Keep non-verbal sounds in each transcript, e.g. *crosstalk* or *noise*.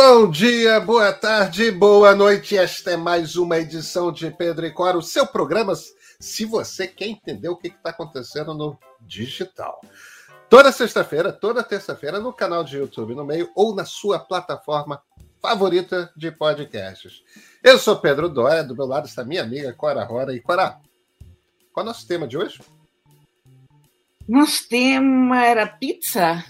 Bom dia, boa tarde, boa noite. Esta é mais uma edição de Pedro e Cora, o seu programa. Se você quer entender o que está acontecendo no digital. Toda sexta-feira, toda terça-feira, no canal de YouTube no meio ou na sua plataforma favorita de podcasts. Eu sou Pedro Dória, do meu lado está minha amiga Cora Rora. E Cora, qual é o nosso tema de hoje? Nosso tema era pizza.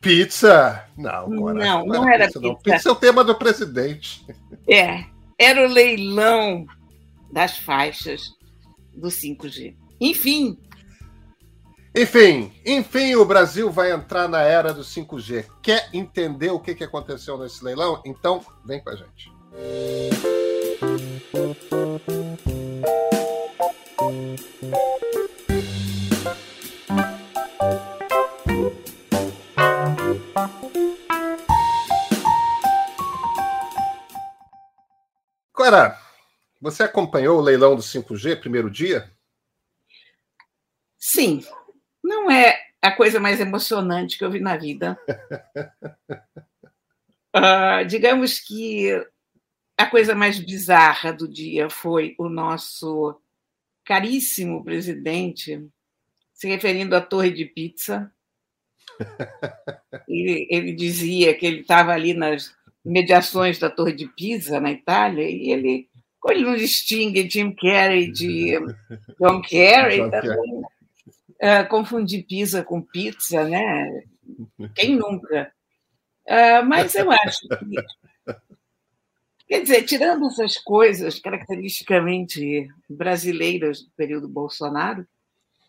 Pizza? Não, Cora, não, não, não era, pizza, pizza. Não. Pizza é o tema do presidente. É, era o leilão das faixas do 5G. Enfim. Enfim, enfim, o Brasil vai entrar na era do 5G. Quer entender o que, aconteceu nesse leilão? Então, vem com a gente. Cora, você acompanhou o leilão do 5G primeiro dia? Sim. Não é a coisa mais emocionante que eu vi na vida. uh, *laughs* digamos que a coisa mais bizarra do dia foi o nosso caríssimo presidente se referindo à torre de pizza. Ele, *laughs* ele dizia que ele estava ali nas mediações da Torre de Pisa, na Itália, e ele, ele não distingue Jim Carrey de *laughs* John Carrey, John também, é, confundir pizza com pizza, né? Quem nunca? Uh, mas eu acho que. *laughs* Quer dizer, tirando essas coisas caracteristicamente brasileiras do período Bolsonaro,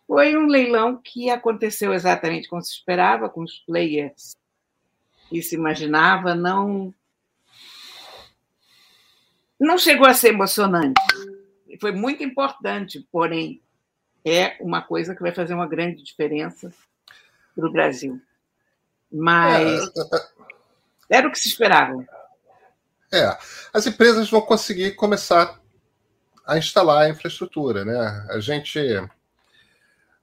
foi um leilão que aconteceu exatamente como se esperava, com os players que se imaginava, não não chegou a ser emocionante. Foi muito importante, porém, é uma coisa que vai fazer uma grande diferença para o Brasil. Mas é, era o que se esperava. É, as empresas vão conseguir começar a instalar a infraestrutura, né? A gente,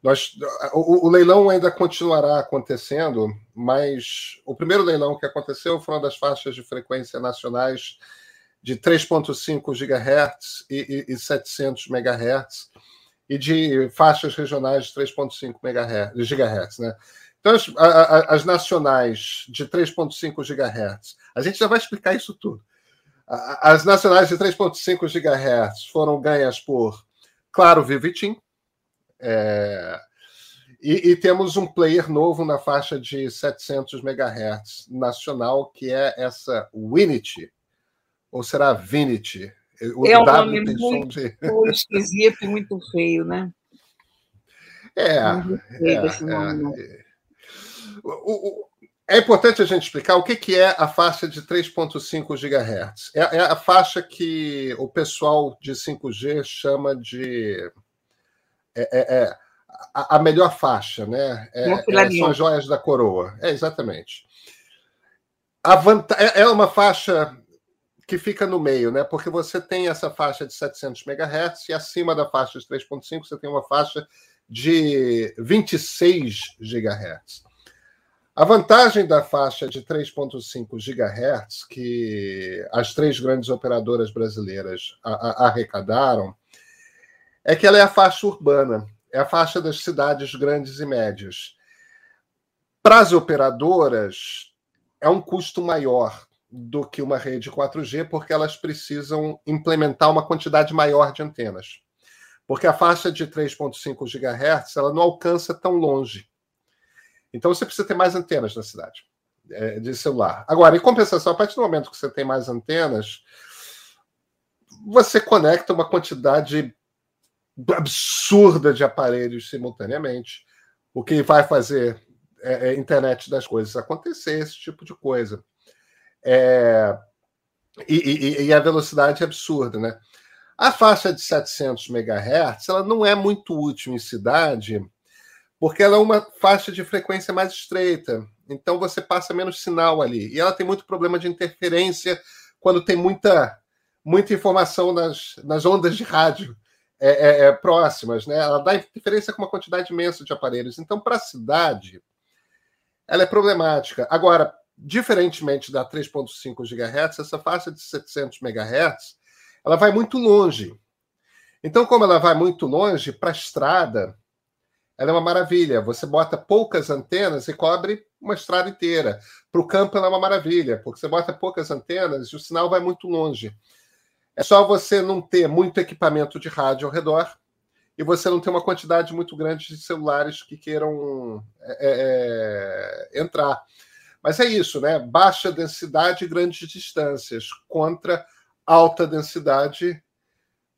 nós, o, o, leilão ainda continuará acontecendo, mas o primeiro leilão que aconteceu foi uma das faixas de frequência nacionais de 3.5 GHz e, e, e 700 MHz e de faixas regionais de 3.5 GHz, né? Então, as, a, as nacionais de 3.5 GHz, a gente já vai explicar isso tudo. As nacionais de 3.5 GHz foram ganhas por Claro Vivitim, é, e, e, temos um player novo na faixa de 700 MHz nacional, que é essa Winity, ou será Vinity? O é um w nome muito de... *laughs* esquisito e muito feio, né? É. é, é, o, o, é importante a gente explicar o que, que é a faixa de 3.5 GHz. É, é, a faixa que o pessoal de 5G chama de é, é, é a, a, melhor faixa, né? É, é, são as joias da coroa. É exatamente. A vanta... é uma faixa que fica no meio, né? Porque você tem essa faixa de 700 MHz e acima da faixa de 3.5 você tem uma faixa de 26 GHz. A vantagem da faixa de 3.5 GHz que as três grandes operadoras brasileiras arrecadaram é que ela é a faixa urbana, é a faixa das cidades grandes e médias. Para as operadoras, é um custo maior, do que uma rede 4G, porque elas precisam implementar uma quantidade maior de antenas. Porque a faixa de 3.5 GHz ela não alcança tão longe. Então você precisa ter mais antenas na cidade é, de celular. Agora, em compensação, a partir do momento que você tem mais antenas, você conecta uma quantidade absurda de aparelhos simultaneamente, o que vai fazer é, é, internet das coisas acontecer, esse tipo de coisa. É, e, e, e, a velocidade é absurda, né? A faixa de 700 MHz ela não é muito útil em cidade, porque ela é uma faixa de frequência mais estreita. Então você passa menos sinal ali. E ela tem muito problema de interferência quando tem muita, muita informação nas, nas ondas de rádio é, é, é próximas. Né? Ela dá interferência com uma quantidade imensa de aparelhos. Então, para a cidade, ela é problemática. Agora, diferentemente da 3.5 GHz, essa faixa de 700 MHz, ela vai muito longe. Então, como ela vai muito longe para a estrada, ela é uma maravilha. Você bota poucas antenas e cobre uma estrada inteira. Para o campo, ela é uma maravilha, porque você bota poucas antenas e o sinal vai muito longe. É só você não ter muito equipamento de rádio ao redor e você não ter uma quantidade muito grande de celulares que queiram é, é, é entrar. Mas é isso, né? Baixa densidade e grandes distâncias contra alta densidade,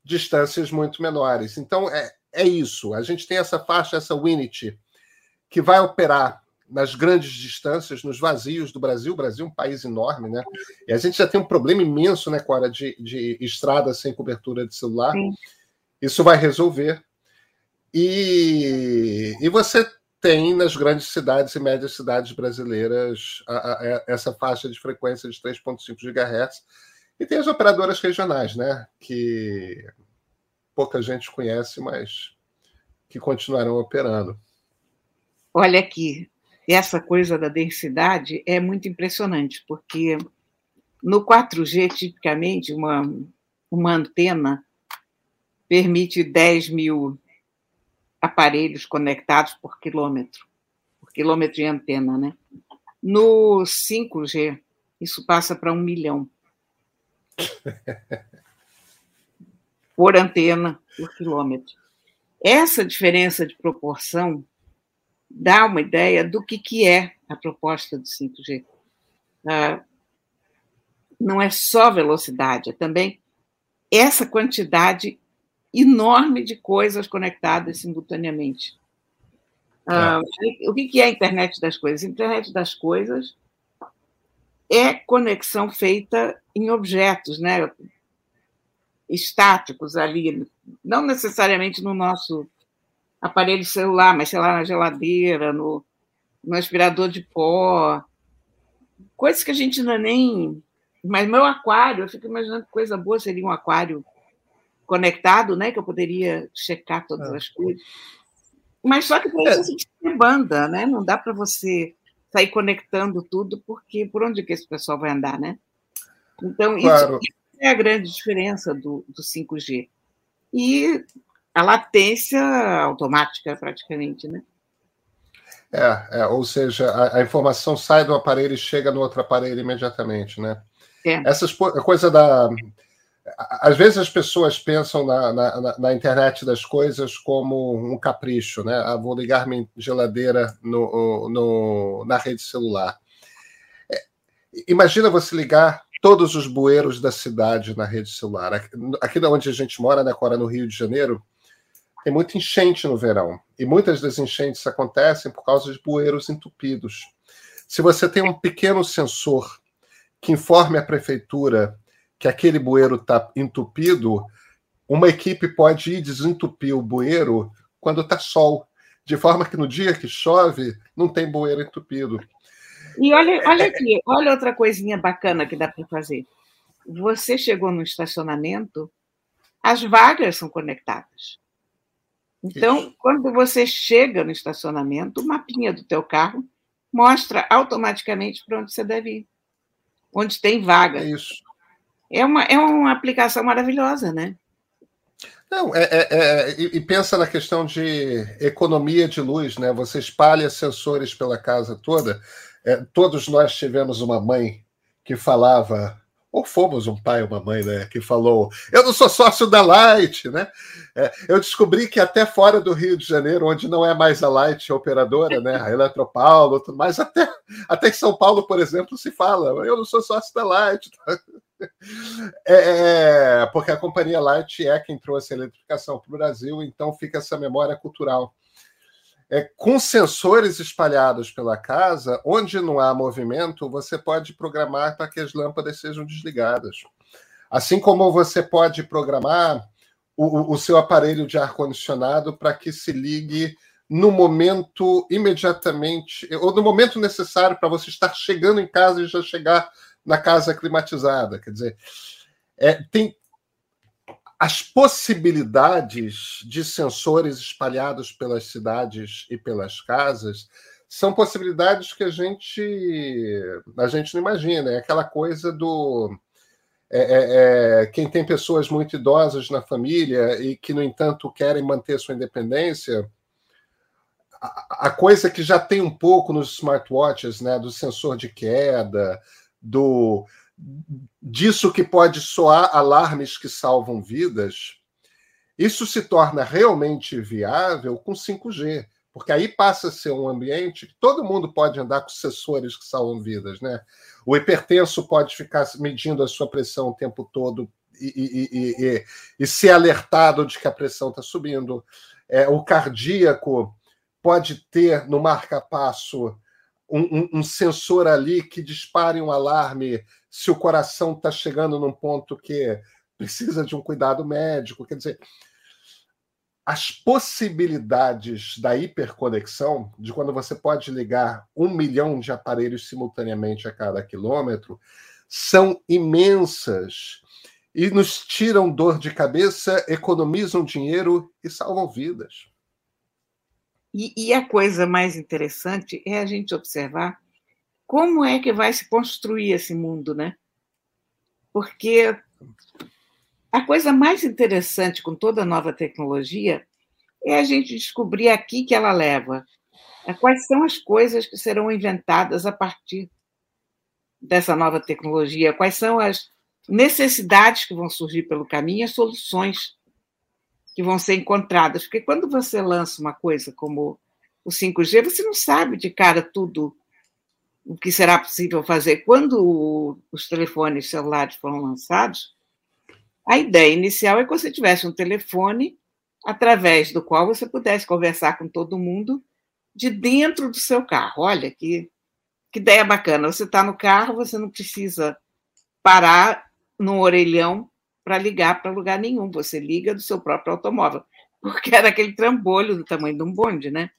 distâncias muito menores. Então é, é isso. A gente tem essa faixa, essa Winity, que vai operar nas grandes distâncias, nos vazios do Brasil. O Brasil é um país enorme, né? E a gente já tem um problema imenso, né, Cora, de, de estrada sem cobertura de celular. Sim. Isso vai resolver. E, e você tem nas grandes cidades e médias cidades brasileiras a, a, a, essa faixa de frequência de 3,5 GHz. E tem as operadoras regionais, né? Que pouca gente conhece, mas que continuarão operando. Olha aqui, essa coisa da densidade é muito impressionante, porque no 4G, tipicamente, uma, uma antena permite 10 mil aparelhos conectados por quilômetro, por quilômetro de antena, né? No 5G, isso passa para um milhão. *laughs* por antena, por quilômetro. Essa diferença de proporção dá uma ideia do que, que é a proposta do 5G. Ah, não é só velocidade, é também essa quantidade enorme de coisas conectadas simultaneamente. Ah, é. o que é a internet das coisas? A internet das coisas é conexão feita em objetos, né? estáticos ali, não necessariamente no nosso aparelho celular, mas sei lá, na geladeira, no, no aspirador de pó, coisas que a gente ainda nem. Mas meu aquário, eu fico imaginando que coisa boa seria um aquário conectado, né? Que eu poderia checar todas é. as coisas. Mas só que para isso é. banda, né? Não dá para você sair conectando tudo, porque por onde que esse pessoal vai andar, né? Então, claro. isso é a grande diferença do, do 5G. E a latência automática, praticamente, né? É, é ou seja, a, a, informação sai do aparelho e chega no outro aparelho imediatamente, né? É. Essas coisa da às vezes as pessoas pensam na, na, na, internet das coisas como um capricho, né? Ah, vou ligar minha geladeira no, no, na rede celular. É, imagina você ligar todos os bueiros da cidade na rede celular. Aqui, aqui onde a gente mora, né, agora no Rio de Janeiro, tem muita enchente no verão. E muitas das enchentes acontecem por causa de bueiros entupidos. Se você tem um pequeno sensor que informe a prefeitura que aquele bueiro está entupido, uma equipe pode ir desentupir o bueiro quando está sol, de forma que no dia que chove não tem bueiro entupido. E olha, olha aqui, olha outra coisinha bacana que dá para fazer. Você chegou no estacionamento, as vagas são conectadas. Então, Isso. quando você chega no estacionamento, o mapinha do teu carro mostra automaticamente para onde você deve ir, onde tem vaga. É isso. É uma, é uma aplicação maravilhosa, né? Não, é, é, é, e pensa na questão de economia de luz, né? Você espalha sensores pela casa toda. É, todos nós tivemos uma mãe que falava, ou fomos um pai ou uma mãe, né? Que falou: Eu não sou sócio da Light, né? É, eu descobri que até fora do Rio de Janeiro, onde não é mais a Light operadora, né? A Eletropaulo, tudo mais, até, até em São Paulo, por exemplo, se fala: Eu não sou sócio da Light. É, é, porque a companhia Light é quem trouxe a eletrificação para o Brasil, então fica essa memória cultural. É, com sensores espalhados pela casa, onde não há movimento, você pode programar para que as lâmpadas sejam desligadas. Assim como você pode programar o, o seu aparelho de ar-condicionado para que se ligue no momento imediatamente, ou no momento necessário para você estar chegando em casa e já chegar na casa climatizada. Quer dizer, é, tem as possibilidades de sensores espalhados pelas cidades e pelas casas são possibilidades que a gente a gente não imagina. É aquela coisa do é, é, é, quem tem pessoas muito idosas na família e que, no entanto, querem manter sua independência, a, coisa que já tem um pouco nos smartwatches, né, do sensor de queda, do disso que pode soar alarmes que salvam vidas, isso se torna realmente viável com 5G. Porque aí passa a ser um ambiente que todo mundo pode andar com sensores que salvam vidas, né? O hipertenso pode ficar medindo a sua pressão o tempo todo e, e, e, e ser alertado de que a pressão está subindo. É, o cardíaco pode ter no marca-passo um, um, sensor ali que dispare um alarme se o coração está chegando num ponto que precisa de um cuidado médico. Quer dizer, as possibilidades da hiperconexão, de quando você pode ligar um milhão de aparelhos simultaneamente a cada quilômetro, são imensas e nos tiram dor de cabeça, economizam dinheiro e salvam vidas. E, e, a coisa mais interessante é a gente observar como é que vai se construir esse mundo, né? Porque a coisa mais interessante com toda nova tecnologia é a gente descobrir aqui que ela leva. Quais são as coisas que serão inventadas a partir dessa nova tecnologia? Quais são as necessidades que vão surgir pelo caminho, as soluções que vão ser encontradas? Porque quando você lança uma coisa como o 5G, você não sabe de cara tudo o que será possível fazer. Quando os telefones celulares foram lançados, a ideia inicial é que você tivesse um telefone através do qual você pudesse conversar com todo mundo de dentro do seu carro. Olha que, que ideia bacana. Você está no carro, você não precisa parar no orelhão para ligar para lugar nenhum. Você liga do seu próprio automóvel. *laughs* Porque era aquele trambolho do tamanho de um bonde, né?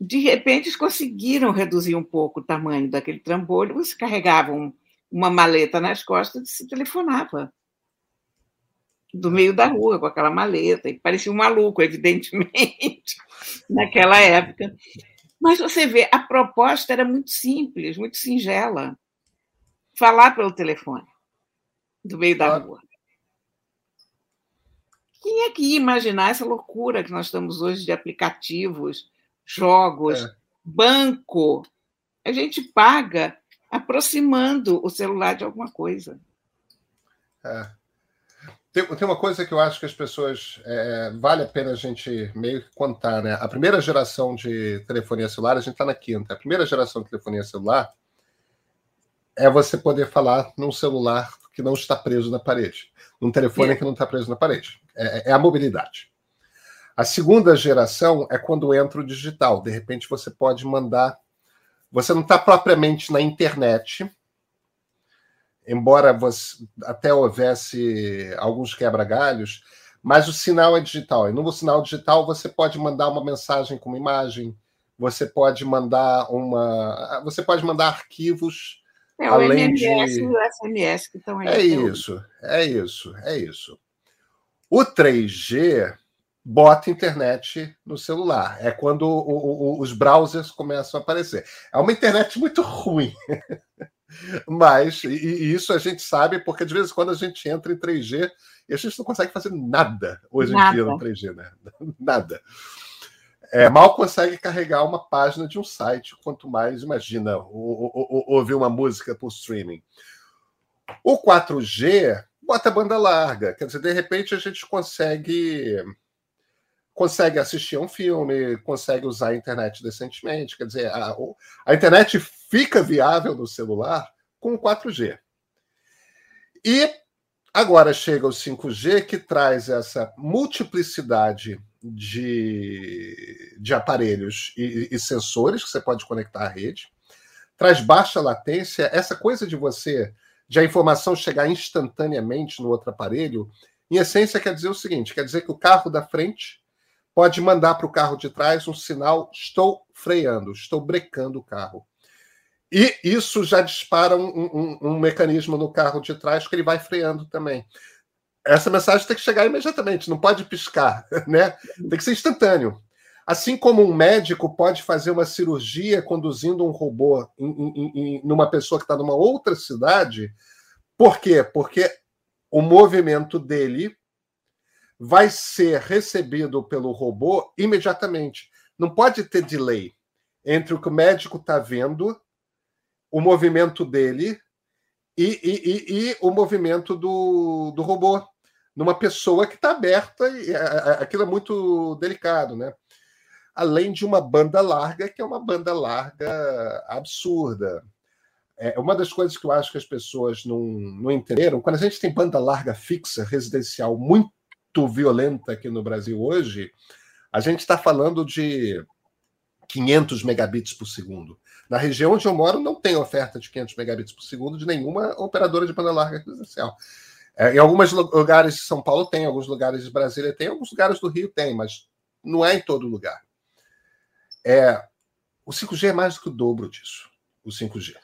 De repente, eles conseguiram reduzir um pouco o tamanho daquele trambolho. Você carregava um, uma maleta nas costas e se telefonava do meio da rua com aquela maleta, e parecia um maluco, *laughs* evidentemente, naquela época. Mas você vê, a proposta era muito simples, muito singela. Falar pelo telefone, do meio da rua. Quem é que ia imaginar essa loucura que nós estamos hoje de aplicativos, jogos, é. banco? A gente paga aproximando o celular de alguma coisa. É. Tem, tem, uma coisa que eu acho que as pessoas. É, vale a pena a gente meio que contar, né? A primeira geração de telefonia celular, a gente está na quinta. A primeira geração de telefonia celular é você poder falar num celular que não está preso na parede, num telefone é. que não está preso na parede. É, é a mobilidade. A segunda geração é quando entra o digital. De repente você pode mandar você não está propriamente na internet, embora você, até houvesse alguns quebra-galhos, mas o sinal é digital. E no sinal digital você pode mandar uma mensagem com uma imagem, você pode mandar uma, você pode mandar arquivos é, além MMS de... e o SMS que estão aí. É isso, é isso, é isso. O 3G bota internet no celular. É quando o, o, os browsers começam a aparecer. É uma internet muito ruim. *laughs* Mas, e, e, isso a gente sabe, porque de vez em quando a gente entra em 3G e a gente não consegue fazer nada hoje nada. em dia no 3G, né? *laughs* Nada. É, mal consegue carregar uma página de um site, quanto mais, imagina, ouvir uma música por streaming. O 4G bota a banda larga, quer dizer, de repente a gente consegue consegue assistir um filme, consegue usar a internet decentemente. Quer dizer, a, a internet fica viável no celular com o 4G. E agora chega o 5G, que traz essa multiplicidade de, de aparelhos e, e sensores que você pode conectar à rede, traz baixa latência, essa coisa de você, de a informação chegar instantaneamente no outro aparelho, em essência quer dizer o seguinte: quer dizer que o carro da frente pode mandar para o carro de trás um sinal: estou freando, estou brecando o carro. E isso já dispara um, um, um, mecanismo no carro de trás que ele vai freando também. Essa mensagem tem que chegar imediatamente, não pode piscar, *laughs* né? Tem que ser instantâneo. Assim como um médico pode fazer uma cirurgia conduzindo um robô em, em, em numa pessoa que está numa outra cidade, por quê? Porque o movimento dele vai ser recebido pelo robô imediatamente. Não pode ter delay entre o que o médico está vendo, o movimento dele e, e, e, e, o movimento do, do robô numa pessoa que está aberta e aquilo é muito delicado, né? Além de uma banda larga, que é uma banda larga absurda. É uma das coisas que eu acho que as pessoas não, não entenderam. Quando a gente tem banda larga fixa, residencial, muito violenta aqui no Brasil hoje, a gente está falando de 500 megabits por segundo. Na região onde eu moro, não tem oferta de 500 megabits por segundo de nenhuma operadora de banda larga residencial. É, em alguns lugares de São Paulo tem, em alguns lugares de Brasília tem, em alguns lugares do Rio tem, mas não é em todo lugar. É, o 5G é mais do que o dobro disso, o 5G.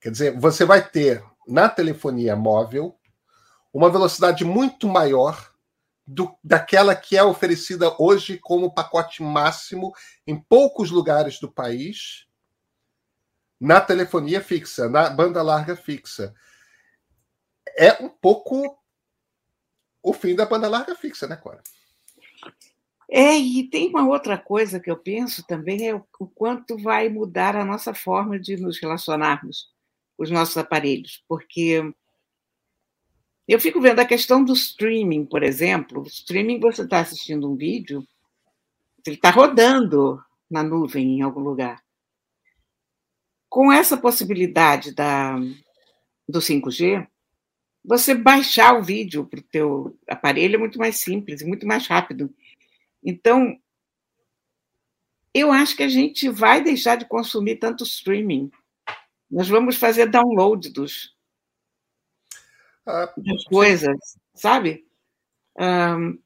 Quer dizer, você vai ter na telefonia móvel uma velocidade muito maior do, daquela que é oferecida hoje como pacote máximo em poucos lugares do país na telefonia fixa, na banda larga fixa. É um pouco o fim da banda larga fixa, né, Cora? É, e tem uma outra coisa que eu penso também, é o, quanto vai mudar a nossa forma de nos relacionarmos com os nossos aparelhos, porque eu fico vendo a questão do streaming, por exemplo. O streaming, você está assistindo um vídeo, ele está rodando na nuvem em algum lugar. Com essa possibilidade da, do 5G, você baixar o vídeo para o teu aparelho é muito mais simples e muito mais rápido. Então, eu acho que a gente vai deixar de consumir tanto streaming. Nós vamos fazer download dos, ah, das coisas, sabe? Um,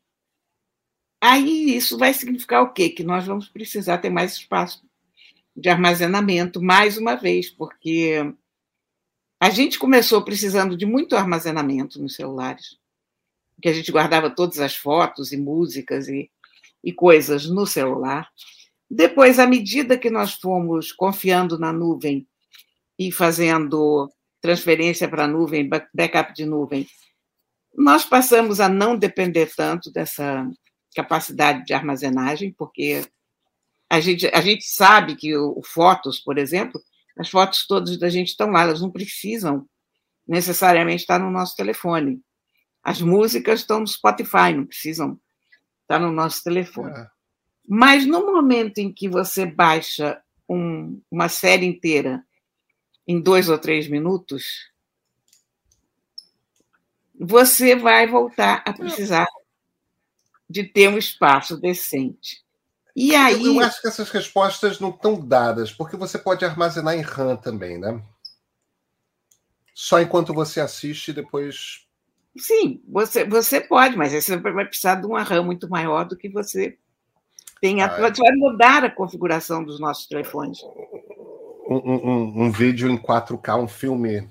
aí isso vai significar o quê? Que nós vamos precisar ter mais espaço de armazenamento, mais uma vez, porque a gente começou precisando de muito armazenamento nos celulares, que a gente guardava todas as fotos e músicas e, e coisas no celular. Depois, à medida que nós fomos confiando na nuvem e fazendo transferência para nuvem, backup de nuvem, nós passamos a não depender tanto dessa capacidade de armazenagem, porque a gente, a gente sabe que o, o Fotos, por exemplo, as fotos todas da gente estão lá, elas não precisam necessariamente estar no nosso telefone. As músicas estão no Spotify, não precisam estar no nosso telefone. É. Mas no momento em que você baixa um, uma série inteira em dois ou três minutos, você vai voltar a precisar de ter um espaço decente. E aí. Eu, eu acho que essas respostas não estão dadas, porque você pode armazenar em RAM também, né? Só enquanto você assiste, depois. Sim, você, você pode, mas você vai precisar de uma RAM muito maior do que você tem. Ah, é. Você vai mudar a configuração dos nossos telefones um, um, um, vídeo em 4K, um filme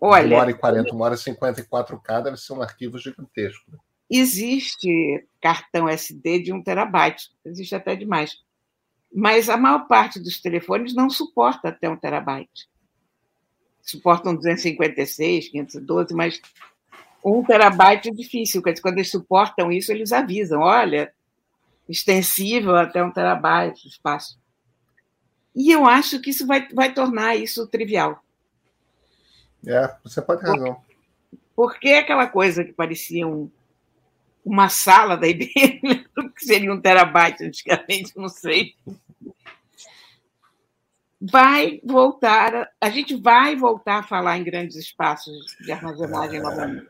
Olha, uma hora e 40, uma hora e 50 em 4K, deve ser um arquivo gigantesco. Existe cartão SD de 1 terabyte, existe até demais. Mas a maior parte dos telefones não suporta até 1 terabyte. Suportam 256, 512, mas 1 terabyte é difícil. Quando eles suportam isso, eles avisam: olha, extensível até 1 terabyte o espaço. E eu acho que isso vai, vai tornar isso trivial. É, você pode ter razão. Porque aquela coisa que parecia um, uma sala da IBM, *laughs* que seria um terabyte antigamente, não sei. Vai voltar, a gente vai voltar a falar em grandes espaços de armazenagem é, novamente.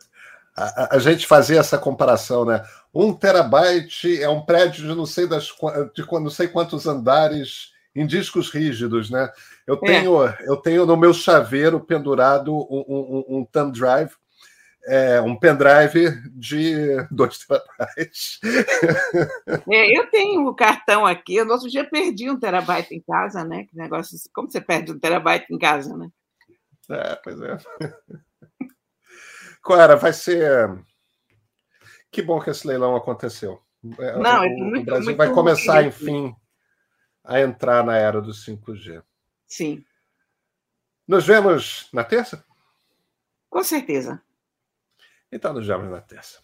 A, a, gente fazia essa comparação, né? Um terabyte é um prédio de não sei, das, de não sei quantos andares em discos rígidos, né? Eu é. tenho, é. eu tenho no meu chaveiro pendurado um, um, um thumb drive, é, um pendrive de dois *laughs* terabytes. É, eu tenho o cartão aqui. No outro dia perdi um terabyte em casa, né? Que negócio, como você perde um terabyte em casa, né? É, pois é. Clara, vai ser. Que bom que esse leilão aconteceu. É, Não, é muito, o Brasil muito vai começar, enfim, a entrar na era do 5G. Sim. Nos vemos na terça? Com certeza. Então nos vemos na terça.